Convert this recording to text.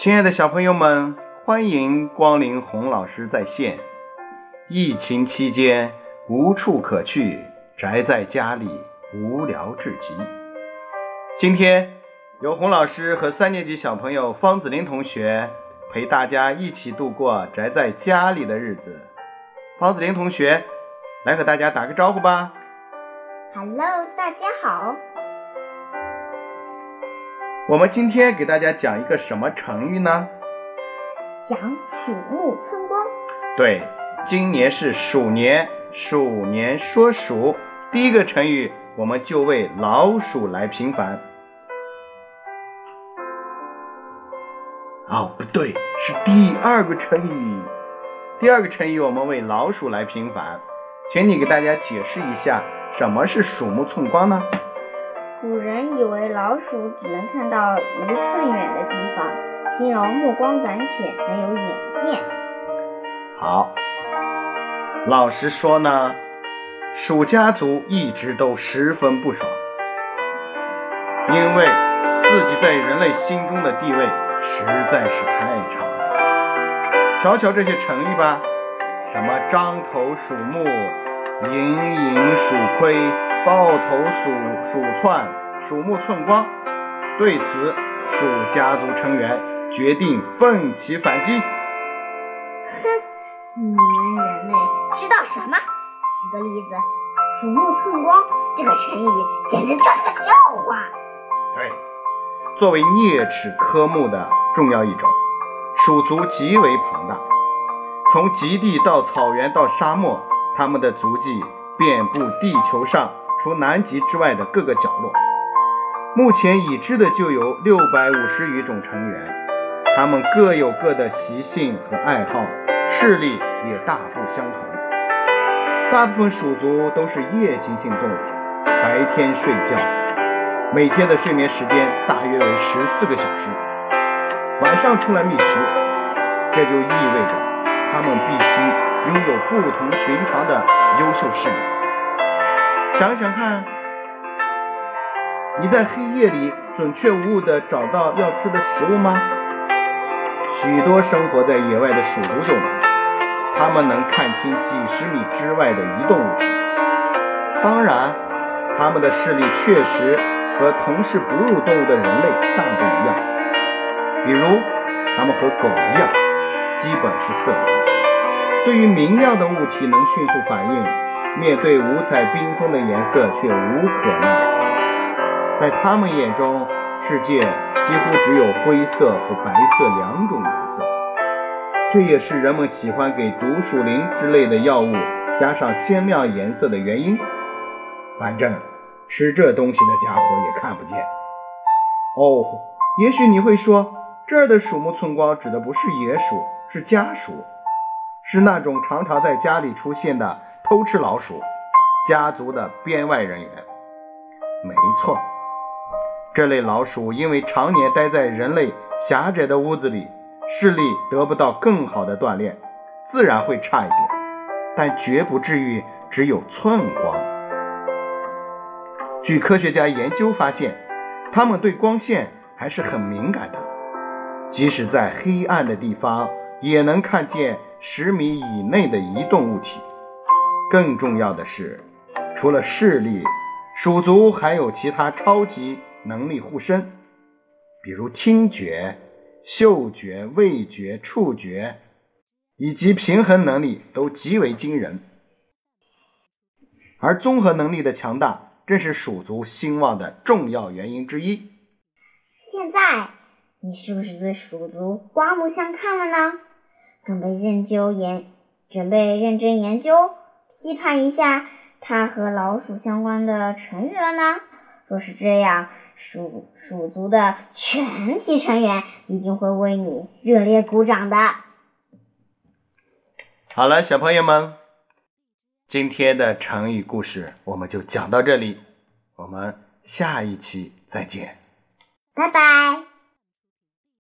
亲爱的小朋友们，欢迎光临洪老师在线。疫情期间无处可去，宅在家里无聊至极。今天由洪老师和三年级小朋友方子林同学陪大家一起度过宅在家里的日子。方子林同学，来和大家打个招呼吧。Hello，大家好。我们今天给大家讲一个什么成语呢？讲鼠目寸光。对，今年是鼠年，鼠年说鼠，第一个成语我们就为老鼠来平反。哦，不对，是第二个成语。第二个成语我们为老鼠来平反，请你给大家解释一下什么是鼠目寸光呢？古人以为老鼠只能看到一寸远的地方，形容目光短浅，没有眼见。好，老实说呢，鼠家族一直都十分不爽，因为自己在人类心中的地位实在是太差。瞧瞧这些成语吧，什么张头鼠目、隐隐鼠窥、抱头鼠鼠窜、鼠目寸光。对此，鼠家族成员决定奋起反击。哼，你们人类知道什么？举个例子，“鼠目寸光”这个成语简直就是个笑话。对，作为啮齿科目的重要一种，鼠族极为庞大，从极地到草原到沙漠，它们的足迹遍布地球上除南极之外的各个角落。目前已知的就有六百五十余种成员，它们各有各的习性和爱好，视力也大不相同。大部分鼠族都是夜行性动物，白天睡觉。每天的睡眠时间大约为十四个小时，晚上出来觅食，这就意味着他们必须拥有不同寻常的优秀视力。想想看，你在黑夜里准确无误地找到要吃的食物吗？许多生活在野外的鼠族就能，它们能看清几十米之外的移动物体。当然，它们的视力确实。和同是哺乳动物的人类大不一样，比如，它们和狗一样，基本是色盲，对于明亮的物体能迅速反应，面对五彩缤纷的颜色却无可奈何。在他们眼中，世界几乎只有灰色和白色两种颜色，这也是人们喜欢给毒鼠灵之类的药物加上鲜亮颜色的原因。反正。吃这东西的家伙也看不见。哦，也许你会说，这儿的鼠目寸光指的不是野鼠，是家鼠，是那种常常在家里出现的偷吃老鼠家族的编外人员。没错，这类老鼠因为常年待在人类狭窄的屋子里，视力得不到更好的锻炼，自然会差一点，但绝不至于只有寸光。据科学家研究发现，它们对光线还是很敏感的，即使在黑暗的地方也能看见十米以内的移动物体。更重要的是，除了视力，鼠族还有其他超级能力护身，比如听觉、嗅觉、味觉、触觉以及平衡能力都极为惊人。而综合能力的强大。正是鼠族兴旺的重要原因之一。现在你是不是对鼠族刮目相看了呢？准备认究研，准备认真研究、批判一下它和老鼠相关的成语了呢？若是这样，鼠鼠族的全体成员一定会为你热烈鼓掌的。好了，小朋友们。今天的成语故事我们就讲到这里，我们下一期再见，拜拜。